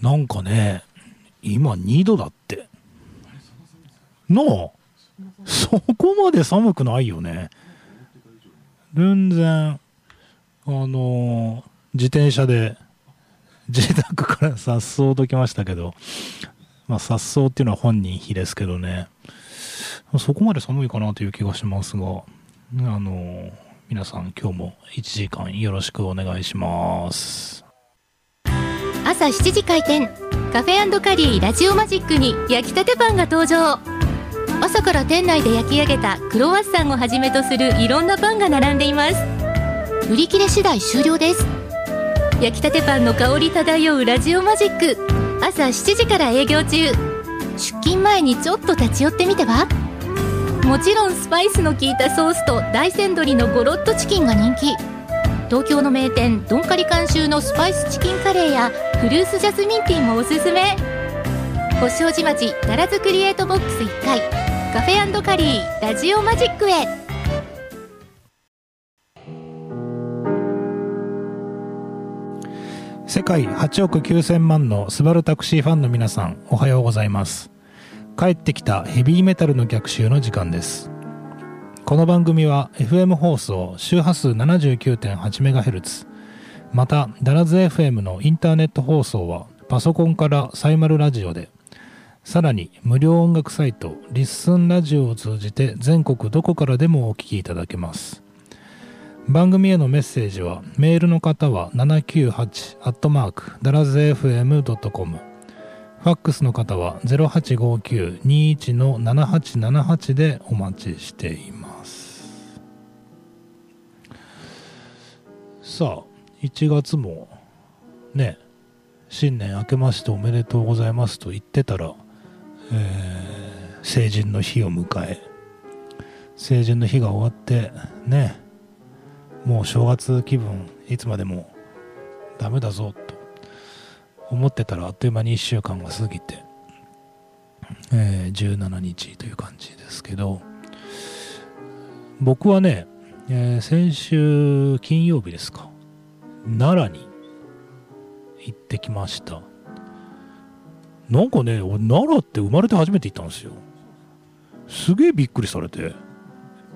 なんかね、今2度だって。なあそこまで寒くないよね。全然、あの自転車で、自宅から颯爽と来ましたけど、まあ、颯爽っていうのは本人比ですけどね、そこまで寒いかなという気がしますが、あの皆さん今日も1時間よろしくお願いします。朝7時開店。カフェカリーラジオマジックに焼きたてパンが登場。朝から店内で焼き上げたクロワッサンをはじめとするいろんなパンが並んでいます。売り切れ次第終了です。焼きたてパンの香り漂うラジオマジック。朝7時から営業中。出勤前にちょっと立ち寄ってみては？もちろんスパイスの効いたソースと大山鶏のゴロッとチキンが人気。東京の名店ドンカリ監修のスパイスチキンカレーやフルーツジャスミンティーもおすすめ。星王子町ダラズクリエイトボックス1階。カフェカリーラジオマジックへ。世界8億9000万のスバルタクシーファンの皆さんおはようございます。帰ってきたヘビーメタルの逆襲の時間です。この番組は FM 放送周波数 79.8MHz またダラズ FM のインターネット放送はパソコンからサイマルラジオでさらに無料音楽サイトリッスンラジオを通じて全国どこからでもお聞きいただけます。番組へのメッセージはメールの方は798ダラズ FM.com ファックスの方は0859-21の7878でお待ちしています。さあ1月もね新年明けましておめでとうございますと言ってたら、えー成人の日を迎え成人の日が終わってねもう正月気分いつまでもダメだぞと思ってたらあっという間に1週間が過ぎて、えー17日という感じですけど僕はね、えー先週金曜日ですか。奈良に行ってきました。なんかね俺奈良って生まれて初めて行ったんですよ。すげえびっくりされて。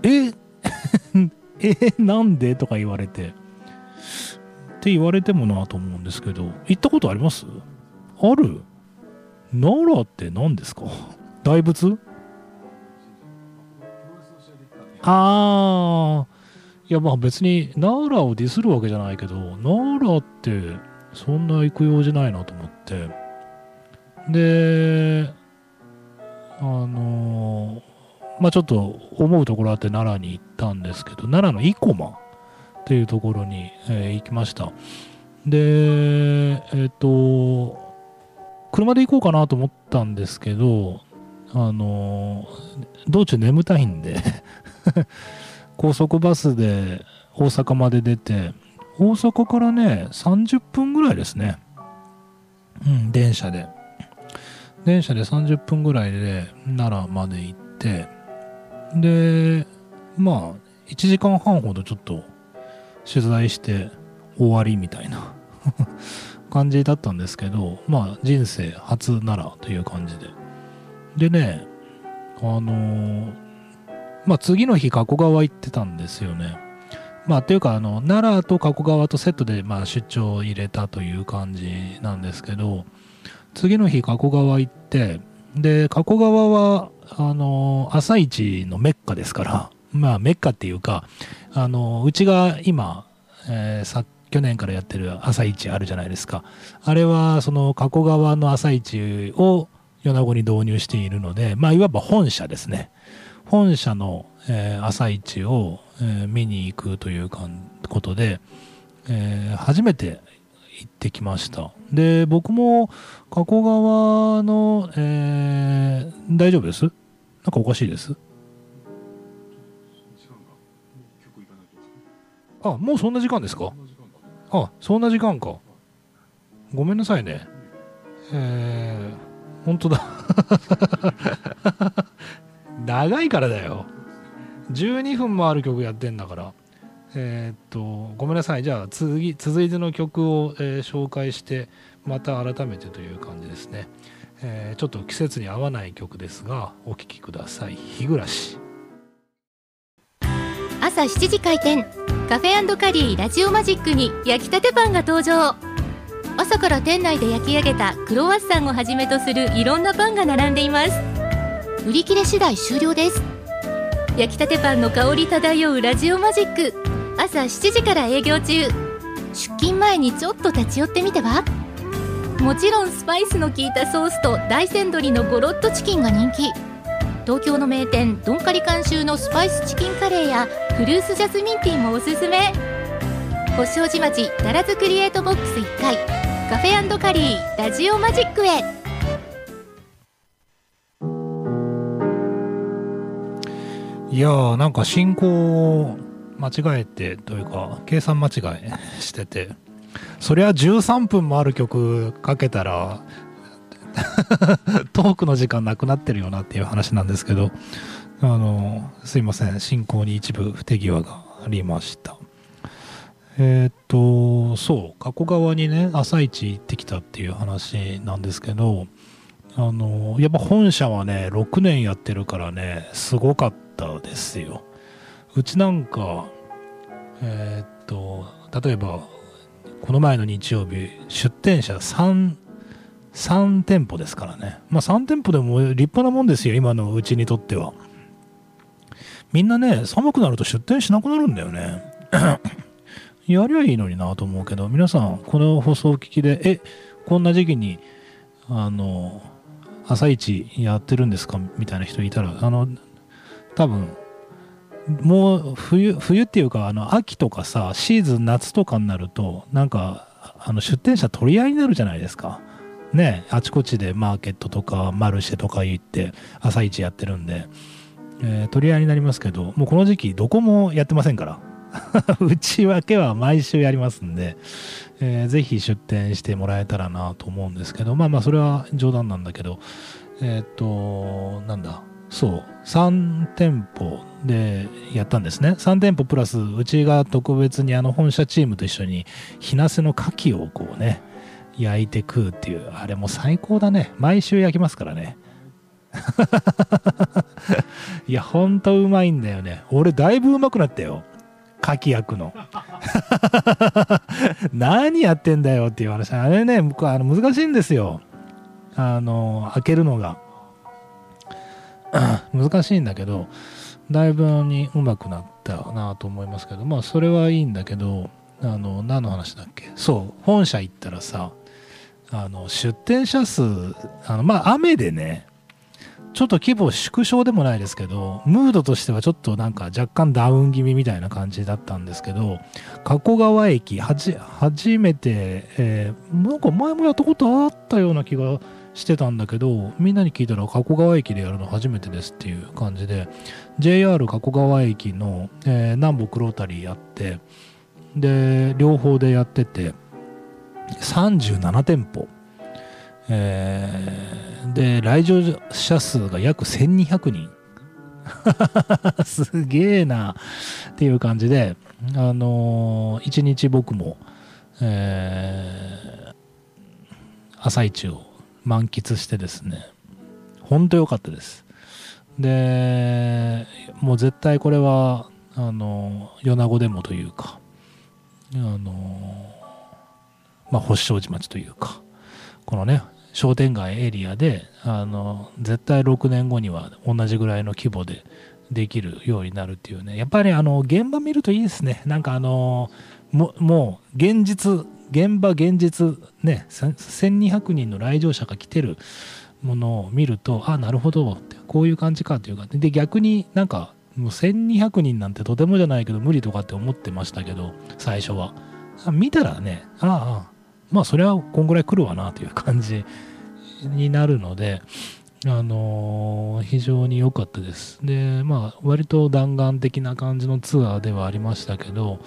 え えなんで？とか言われて。って言われてもなと思うんですけど行ったことあります？ある？奈良って何ですか？大仏？ああいやまあ別に奈良をディスるわけじゃないけど奈良ってそんな行く用事ないなと思って。であのまあちょっと思うところあって奈良に行ったんですけど奈良の生駒っていうところに、えー行きました。でえっ、と車で行こうかなと思ったんですけどあの道中眠たいんで 高速バスで大阪まで出て大阪からね30分ぐらいですね。うん電車で。電車で30分ぐらいで奈良まで行って。でまあ1時間半ほどちょっと取材して終わりみたいな 感じだったんですけどまあ人生初奈良という感じで。でねあのーまあ次の日加古川行ってたんですよね。まあというかあの奈良と加古川とセットでまあ出張を入れたという感じなんですけど次の日加古川行ってで加古川はあの朝市のメッカですからまあメッカっていうかあのうちが今、えーさ去年からやってる朝市あるじゃないですか。あれはその加古川の朝市を米子に導入しているのでまあいわば本社ですね。本社の、えー朝市を、えー見に行くというかんことで、えー初めて行ってきました。で僕も加古川の、えー大丈夫です？なんかおかしいです？あもうそんな時間ですか？あそんな時間か。ごめんなさいね。えー、本当だ 長いからだよ。12分もある曲やってんだから。えーっとごめんなさい。じゃあ次続いての曲を、えー紹介してまた改めてという感じですね、えー、ちょっと季節に合わない曲ですがお聴きください。日暮らし。朝7時開店。カフェカリーラジオマジックに焼きたてパンが登場。朝から店内で焼き上げたクロワッサンをはじめとするいろんなパンが並んでいます。売り切れ次第終了です。焼きたてパンの香り漂うラジオマジック。朝7時から営業中。出勤前にちょっと立ち寄ってみては？もちろんスパイスの効いたソースと大山鶏のゴロッとチキンが人気。東京の名店ドンカリ監修のスパイスチキンカレーやフルーツジャスミンティーもおすすめ。星王子町奈良津クリエイトボックス1階。カフェカリーラジオマジックへ。いやーなんか進行間違えてというか計算間違いしてて。そりゃ13分もある曲かけたら トークの時間なくなってるよなっていう話なんですけど。あのすいません。進行に一部不手際がありました。えー、っとそう。加古川にね朝一行ってきたっていう話なんですけどあのやっぱ本社はね6年やってるからねすごかった。ですよ。うちなんかえー、っと例えばこの前の日曜日出店者 3, 3店舗ですからね。まあ3店舗でも立派なもんですよ今のうちにとっては。みんなね寒くなると出店しなくなるんだよね。やりゃいいのになと思うけど皆さんこの放送を聞きでえこんな時期にあの朝一やってるんですか？みたいな人いたらあの多分もう冬冬っていうかあの秋とかさシーズン夏とかになるとなんかあの出店者取り合いになるじゃないですか。ねあちこちでマーケットとかマルシェとか行って朝市やってるんで、えー、取り合いになりますけどもうこの時期どこもやってませんから。内訳は毎週やりますんで、えー、ぜひ出店してもらえたらなと思うんですけどまあまあそれは冗談なんだけど。えっ、となんだ？そう。3店舗でやったんですね。3店舗プラスうちが特別にあの本社チームと一緒に日なせの牡蠣をこうね焼いて食うっていう。あれも最高だね。毎週焼きますからね。いやほんとうまいんだよね。俺だいぶうまくなったよ。牡蠣焼くの。何やってんだよっていう話。あれね僕あの難しいんですよ。あの開けるのが。難しいんだけどだいぶにうまくなったなと思いますけどまあそれはいいんだけどあの何の話だっけ？そう本社行ったらさあの出店者数あのまあ雨でねちょっと規模縮小でもないですけどムードとしてはちょっとなんか若干ダウン気味みたいな感じだったんですけど加古川駅初めて、えー、なんか前もやったことあったような気がしてたんだけどみんなに聞いたら加古川駅でやるの初めてですっていう感じで JR 加古川駅の、えー、南北ロータリーやってで両方でやってて37店舗、えー、で来場者数が約1200人 すげえなっていう感じであのー、一日僕も、えー、朝一を満喫してですね本当良かったです。でもう絶対これはあの米子でもというかあのまあ星正寺町というかこのね商店街エリアであの絶対6年後には同じぐらいの規模でできるようになるっていうね。やっぱりあの現場見るといいですね。なんかあのもう現実現場現実ね1200人の来場者が来てるものを見るとああなるほどってこういう感じかっていうかで逆になんかもう1200人なんてとてもじゃないけど無理とかって思ってましたけど最初は見たらねああまあそれはこんぐらい来るわなという感じになるのであのー、非常に良かったです。で、まあ、割と弾丸的な感じのツアーではありましたけど、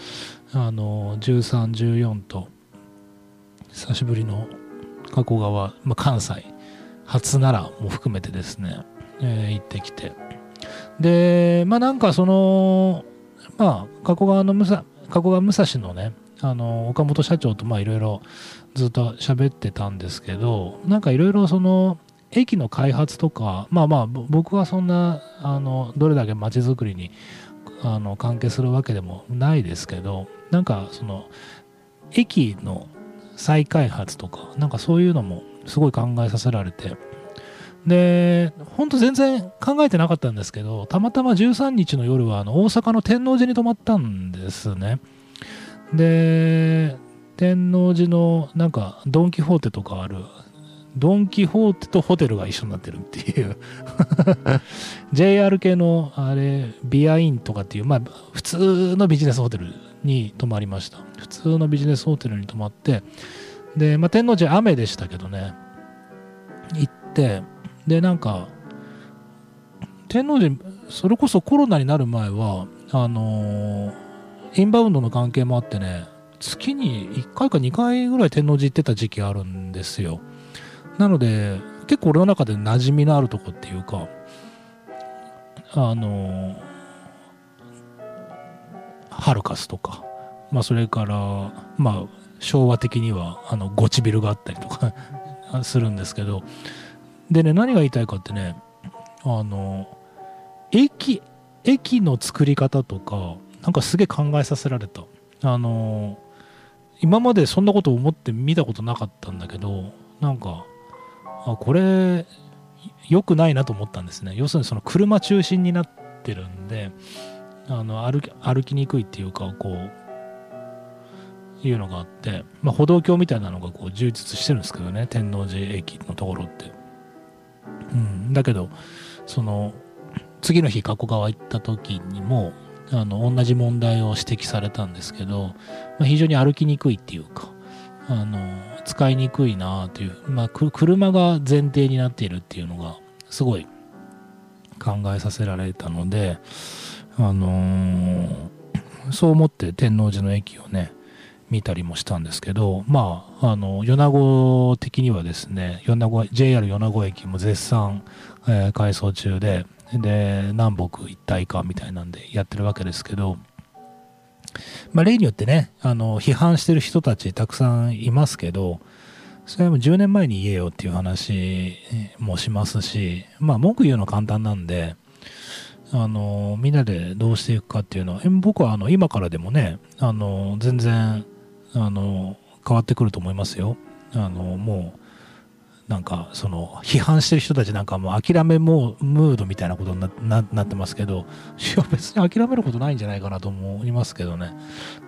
あのー、13、14と、久しぶりの加古川、まあ、関西、初奈良も含めてですね、えー、行ってきて。で、まあなんかその、まあ、加古川の武蔵、加古川武蔵のね、あの岡本社長とまあいろいろずっと喋ってたんですけどなんかいろいろその駅の開発とかまあまあ僕はそんなあのどれだけ街づくりにあの関係するわけでもないですけどなんかその駅の再開発とかなんかそういうのもすごい考えさせられて。で本当全然考えてなかったんですけどたまたま13日の夜はあの大阪の天王寺に泊まったんですね。で天王寺のなんかドン・キホーテとかあるドン・キホーテとホテルが一緒になってるっていう。JR 系のあれビアインとかっていうまあ普通のビジネスホテルに泊まりました。普通のビジネスホテルに泊まって。で、まあ、天王寺雨でしたけどね。行って。でなんか天王寺それこそコロナになる前はあのー、インバウンドの関係もあってね月に1回か2回ぐらい天王寺行ってた時期あるんですよ。なので結構俺の中で馴染みのあるとこっていうかあのハルカスとか、まあ、それからまあ昭和的にはあのゴチビルがあったりとか するんですけど。でね何が言いたいかってねあの駅駅の作り方とかなんかすげえ考えさせられた。あの今までそんなこと思って見たことなかったんだけどなんかあこれ良くないなと思ったんですね。要するにその車中心になってるんであの歩き歩きにくいっていうかこういうのがあって、まあ、歩道橋みたいなのがこう充実してるんですけどね天王寺駅のところって、うん、だけどその次の日加古川行った時にもあの同じ問題を指摘されたんですけど、まあ、非常に歩きにくいっていうかあの使いにくいなという、まあ、車が前提になっているっていうのがすごい考えさせられたので、あのー、そう思って天王寺の駅をね見たりもしたんですけどまああの米子的にはですね米子 JR 米子駅も絶賛、えー、改装中でで南北一体化みたいなんでやってるわけですけどまあ、例によってね、あの、批判してる人たちたくさんいますけど、それも10年前に言えよっていう話もしますし、まあ、文句言うの簡単なんで、あの、みんなでどうしていくかっていうのは、僕はあの、今からでもね、あの、全然、あの、変わってくると思いますよ。あの、もう、なんかその批判してる人たちなんかもう諦めもムードみたいなことになってますけどいや別に諦めることないんじゃないかなと思いますけどね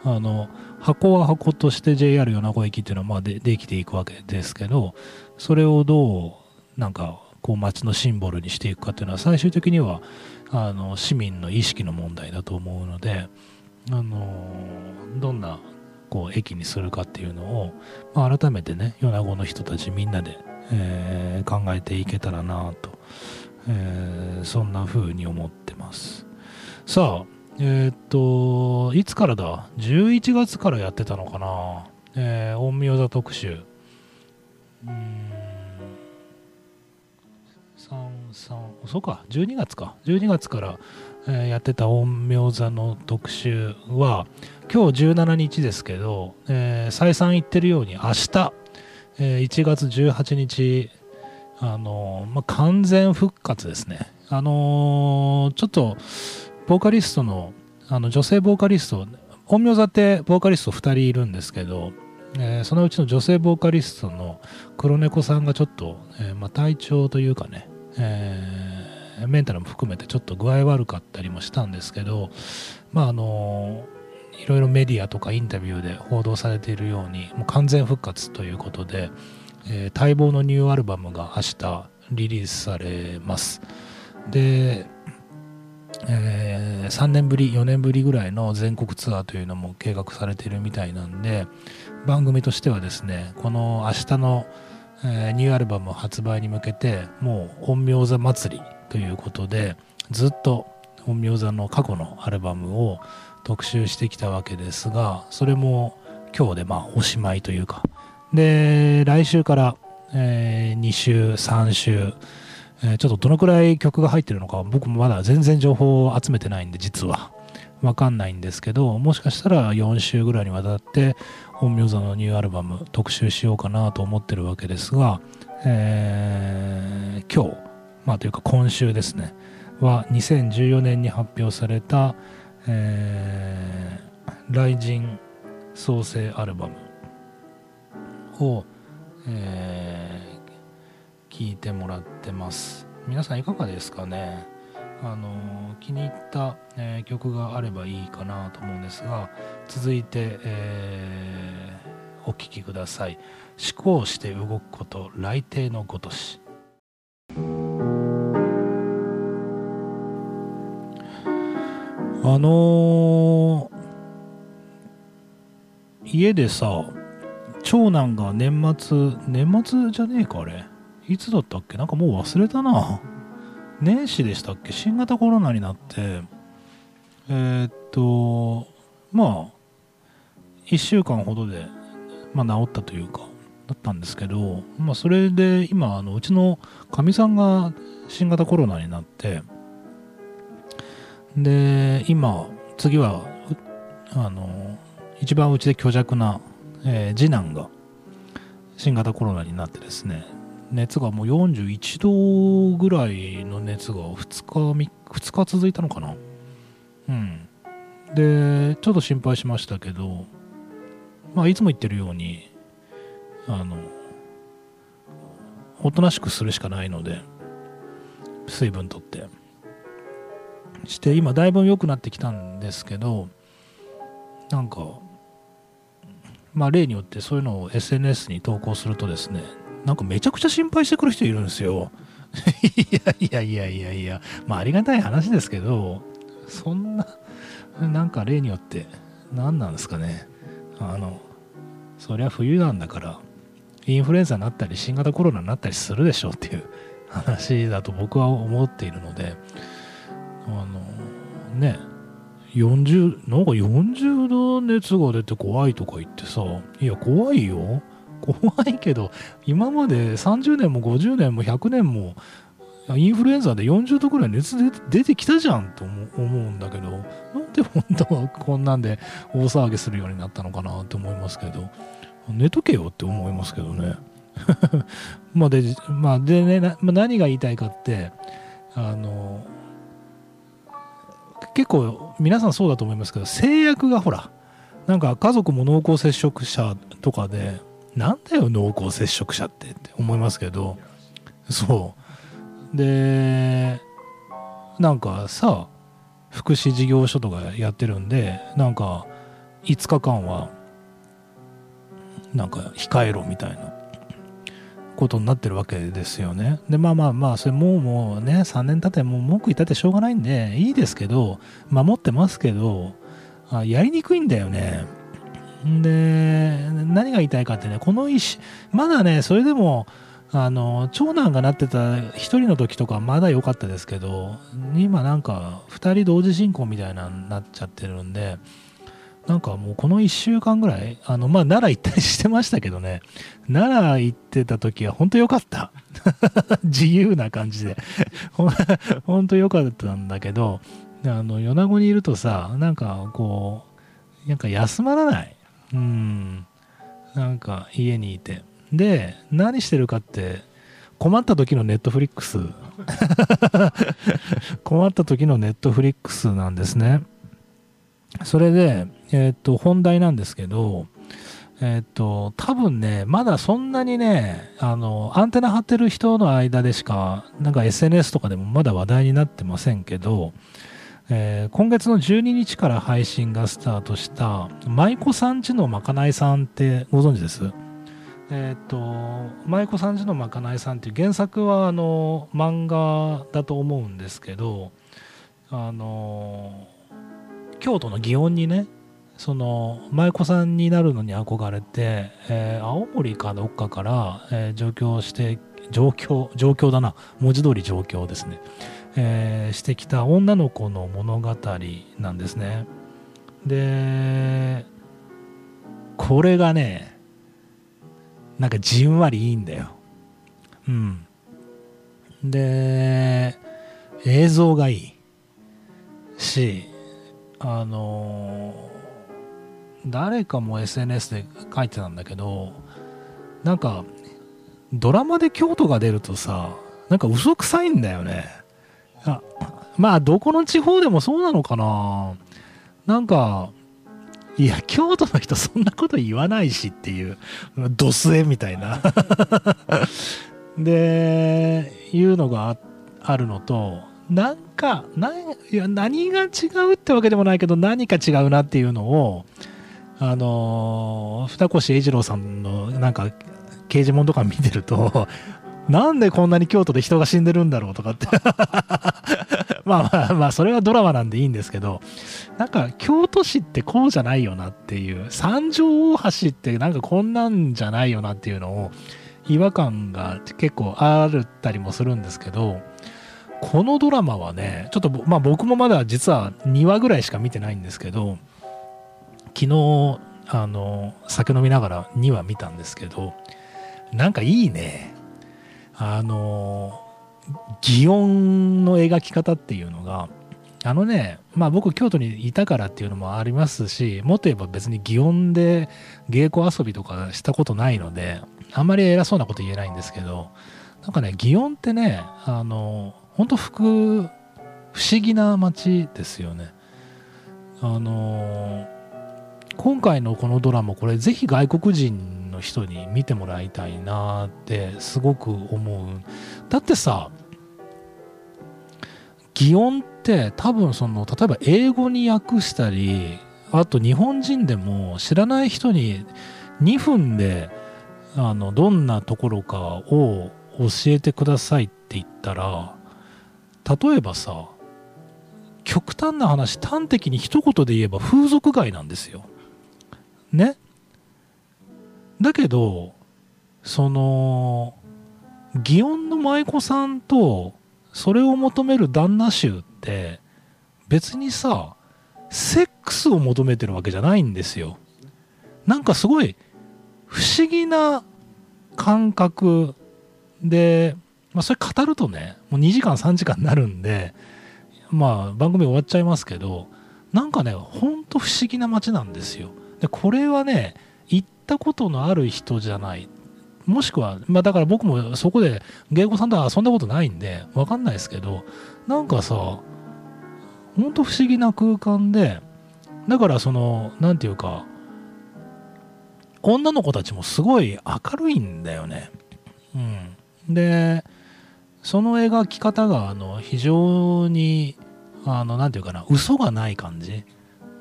あの箱は箱として JR 米子駅っていうのはまあでできていくわけですけどそれをどうなんかこう街のシンボルにしていくかっていうのは最終的にはあの市民の意識の問題だと思うのであのどんなこう駅にするかっていうのを、まあ、改めてね米子の人たちみんなでえー、考えていけたらなと、えー、そんな風に思ってます。さあえー、っといつからだ？11月からやってたのかな、えー、陰陽座特集。うん。そうか12月か12月から、えー、やってた陰陽座の特集は今日17日ですけど、えー、再三言ってるように明日えー、1月18日、あのまあ、完全復活ですね。あのー、ちょっと、ボーカリストの、あの女性ボーカリスト、陰陽座ってボーカリスト2人いるんですけど、えー、そのうちの女性ボーカリストの黒猫さんがちょっと、えー、まあ、体調というかね、えー、メンタルも含めてちょっと具合悪かったりもしたんですけど、まああのいろいろメディアとかインタビューで報道されているようにもう完全復活ということで、えー、待望のニューアルバムが明日リリースされます。で、えー、3年ぶり4年ぶりぐらいの全国ツアーというのも計画されているみたいなんで番組としてはですねこの明日の、えー、ニューアルバム発売に向けてもう陰陽座祭りということでずっと陰陽座の過去のアルバムを特集してきたわけですがそれも今日でまあおしまいというか。で来週から、えー、2週3週、えー、ちょっとどのくらい曲が入ってるのか僕もまだ全然情報を集めてないんで実は。わかんないんですけどもしかしたら4週ぐらいにわたって本名座のニューアルバム特集しようかなと思ってるわけですが、えー、今日まあというか今週ですねは2014年に発表された、えー、雷神創生アルバムを、えー、聞いてもらってます。皆さんいかがですかね？あの気に入った、えー、曲があればいいかなと思うんですが続いて、えー、お聴きください「思考して動くこと来帝のごとし」あのー、家でさ長男が年末年末じゃねえかあれ。いつだったっけ？なんかもう忘れたな。年始でしたっけ？新型コロナになって。えー、っとまあ1週間ほどで、まあ、治ったというかだったんですけど、まあ、それで今あのうちのかみさんが新型コロナになってで今次はあの一番うちで虚弱な、えー、次男が新型コロナになってですね熱がもう41度ぐらいの熱が2日 ,2 日続いたのかな？うん。でちょっと心配しましたけどまあいつも言ってるようにあのおとなしくするしかないので水分とって。して今だいぶ良くなってきたんですけどなんかまあ例によってそういうのを SNS に投稿するとですねなんかめちゃくちゃ心配してくる人いるんですよ。いやいやいやいやいや、まあありがたい話ですけど、そんな、なんか例によって、何なんですかね。あの、そりゃ冬なんだから、インフルエンザになったり、新型コロナになったりするでしょうっていう 話だと僕は思っているので、あの、ね、40、なんか40度熱が出て怖いとか言ってさ、いや、怖いよ。怖いけど今まで30年も50年も100年もインフルエンザで40度くらい熱出てきたじゃんと思うんだけどなんで本当はこんなんで大騒ぎするようになったのかなって思いますけど寝とけよって思いますけどね。まあでまあでねな、まあ、何が言いたいかってあの結構皆さんそうだと思いますけど制約がほらなんか家族も濃厚接触者とかでなんだよ濃厚接触者ってって思いますけどそうでなんかさ福祉事業所とかやってるんでなんか5日間はなんか控えろみたいなことになってるわけですよね。でまあまあまあそれもうもうね3年経ってもう文句言ったってしょうがないんでいいですけど守ってますけどあやりにくいんだよね。で、何が言いたいかってね、この石、まだね、それでも、あの、長男がなってた1人の時とかまだ良かったですけど、今なんか2人同時進行みたいなになっちゃってるんで、なんかもうこの1週間ぐらい、あの、まあ、奈良行ったりしてましたけどね、奈良行ってた時は本当良かった。自由な感じで。本当良かったんだけど、あの、米子にいるとさ、なんかこう、なんか休まらない。うん。なんか家にいて。で、何してるかって、困った時のネットフリックス。困った時のネットフリックスなんですね。それで、えっ、と、本題なんですけど、えっ、と、多分ね、まだそんなにね、あの、アンテナ張ってる人の間でしか、なんか SNS とかでもまだ話題になってませんけど、えー、今月の12日から配信がスタートした舞妓さんちのまかないさんってご存知です？えっ、と舞妓さんちのまかないさんっていう原作はあの漫画だと思うんですけどあの京都の祇園にねその舞妓さんになるのに憧れて、えー、青森かどっかから、え、上京して上京上京だな。文字通り上京ですね。えー、してきた女の子の物語なんですね。で、これがね、なんかじんわりいいんだよ。うん。で、映像がいいし、あの誰かも SNS で書いてたんだけどなんかドラマで京都が出るとさなんか嘘くさいんだよねあまあどこの地方でもそうなのかな。なんかいや京都の人そんなこと言わないしっていうドスエみたいな。でいうのがあるのとなんかいや何が違うってわけでもないけど何か違うなっていうのをあの二越英二郎さんのなんか刑事物とか見てると なんでこんなに京都で人が死んでるんだろうとかって。まあまあまあそれはドラマなんでいいんですけど。なんか京都市ってこうじゃないよなっていう。三条大橋ってなんかこんなんじゃないよなっていうのを違和感が結構あるったりもするんですけど。このドラマはねちょっとまあ僕もまだ実は2話ぐらいしか見てないんですけど昨日あの酒飲みながら2話見たんですけどなんかいいねあの擬音の描き方っていうのがあのねまあ僕京都にいたからっていうのもありますしもっと言えば別に擬音で芸妓遊びとかしたことないのであんまり偉そうなこと言えないんですけどなんかね擬音ってねあの本当不不思議な街ですよね。あの今回のこのドラマこれぜひ外国人の人に見てもらいたいなってすごく思うだってさ擬音って多分その例えば英語に訳したりあと日本人でも知らない人に2分であのどんなところかを教えてくださいって言ったら例えばさ極端な話端的に一言で言えば風俗街なんですよ。ね？だけどその祇園の舞妓さんとそれを求める旦那衆って別にさセックスを求めてるわけじゃないんですよ。なんかすごい不思議な感覚で、まあ、それ語るとねもう2時間3時間になるんでまあ番組終わっちゃいますけどなんかねほんと不思議な街なんですよ。でこれはねったことのある人じゃないもしくは、まあだから僕もそこで芸妓さんとは遊んだことないんで、わかんないですけど、なんかさ、ほんと不思議な空間で、だからその、なんていうか、女の子たちもすごい明るいんだよね。うん。で、その描き方が、あの、非常に、あの、なんていうかな、嘘がない感じ。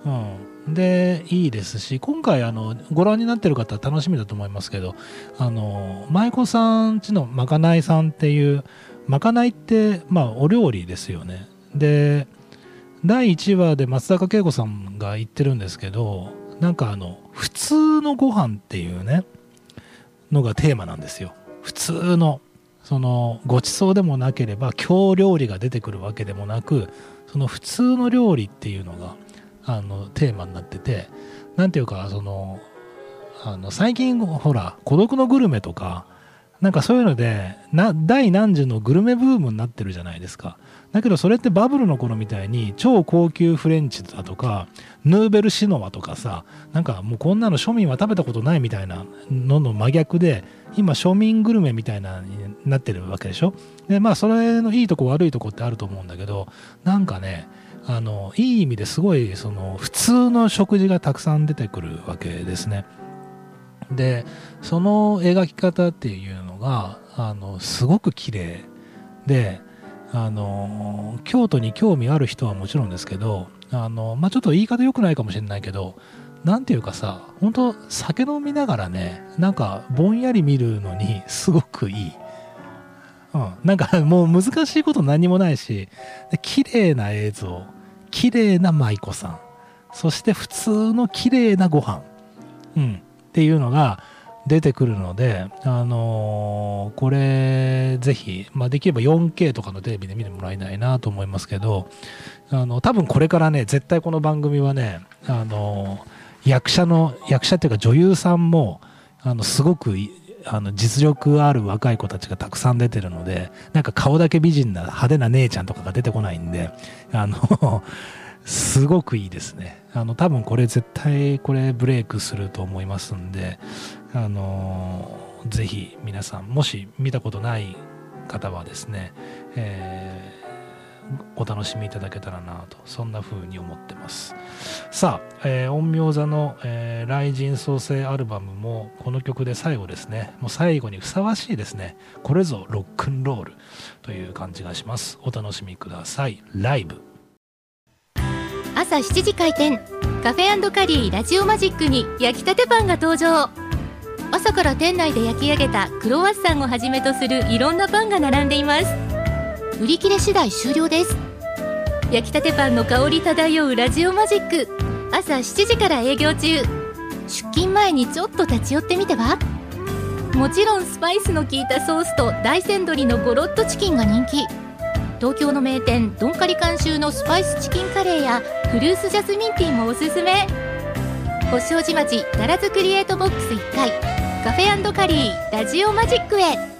うん。でいいですし今回あのご覧になってる方は楽しみだと思いますけどあの舞妓さんちのまかないさんっていうまかないってまあお料理ですよねで第1話で松坂慶子さんが言ってるんですけどなんかあの普通のご飯っていうねのがテーマなんですよ普通のそのごちそうでもなければ京料理が出てくるわけでもなくその普通の料理っていうのがあのテーマになってて何ていうかそのあの最近ほら孤独のグルメとかなんかそういうのでな第何次のグルメブームになってるじゃないですか。だけどそれってバブルの頃みたいに超高級フレンチだとかヌーベルシノワとかさなんかもうこんなの庶民は食べたことないみたいなのの真逆で今庶民グルメみたいなになってるわけでしょ。でまあそれのいいとこ悪いとこってあると思うんだけどなんかねあのいい意味ですごいその普通の食事がたくさん出てくるわけですね。でその描き方っていうのがあのすごく綺麗であの京都に興味ある人はもちろんですけどあの、まあ、ちょっと言い方良くないかもしれないけど何ていうかさ本当酒飲みながらねなんかぼんやり見るのにすごくいい。うん、なんかもう難しいこと何もないし綺麗な映像綺麗な舞妓さん。そして普通の綺麗なご飯、うん、っていうのが出てくるので、あのー、これぜひ、まあ、できれば 4K とかのテレビで見てもらいたいなと思いますけどあの多分これからね絶対この番組はね、あのー、役者の役者っていうか女優さんもあのすごくあの実力ある若い子たちがたくさん出てるのでなんか顔だけ美人な派手な姉ちゃんとかが出てこないんで あのすごくいいですね。あの多分これ絶対これブレイクすると思いますんであのぜひ皆さんもし見たことない方はですね、えーお楽しみいただけたらなとそんな風に思ってます。さあ、えー、陰陽座の、えー、雷神創生アルバムもこの曲で最後ですね。もう最後にふさわしいですね。これぞロックンロールという感じがします。お楽しみください。ライブ。朝7時開店。カフェカリーラジオマジックに焼きたてパンが登場。朝から店内で焼き上げたクロワッサンをはじめとするいろんなパンが並んでいます。売り切れ次第終了です。焼きたてパンの香り漂うラジオマジック。朝7時から営業中。出勤前にちょっと立ち寄ってみては？もちろんスパイスの効いたソースと大山鶏のゴロッとチキンが人気。東京の名店ドンカリ監修のスパイスチキンカレーやフルーツジャスミンティーもおすすめ。星王子町奈良津クリエイトボックス1階。カフェカリーラジオマジックへ。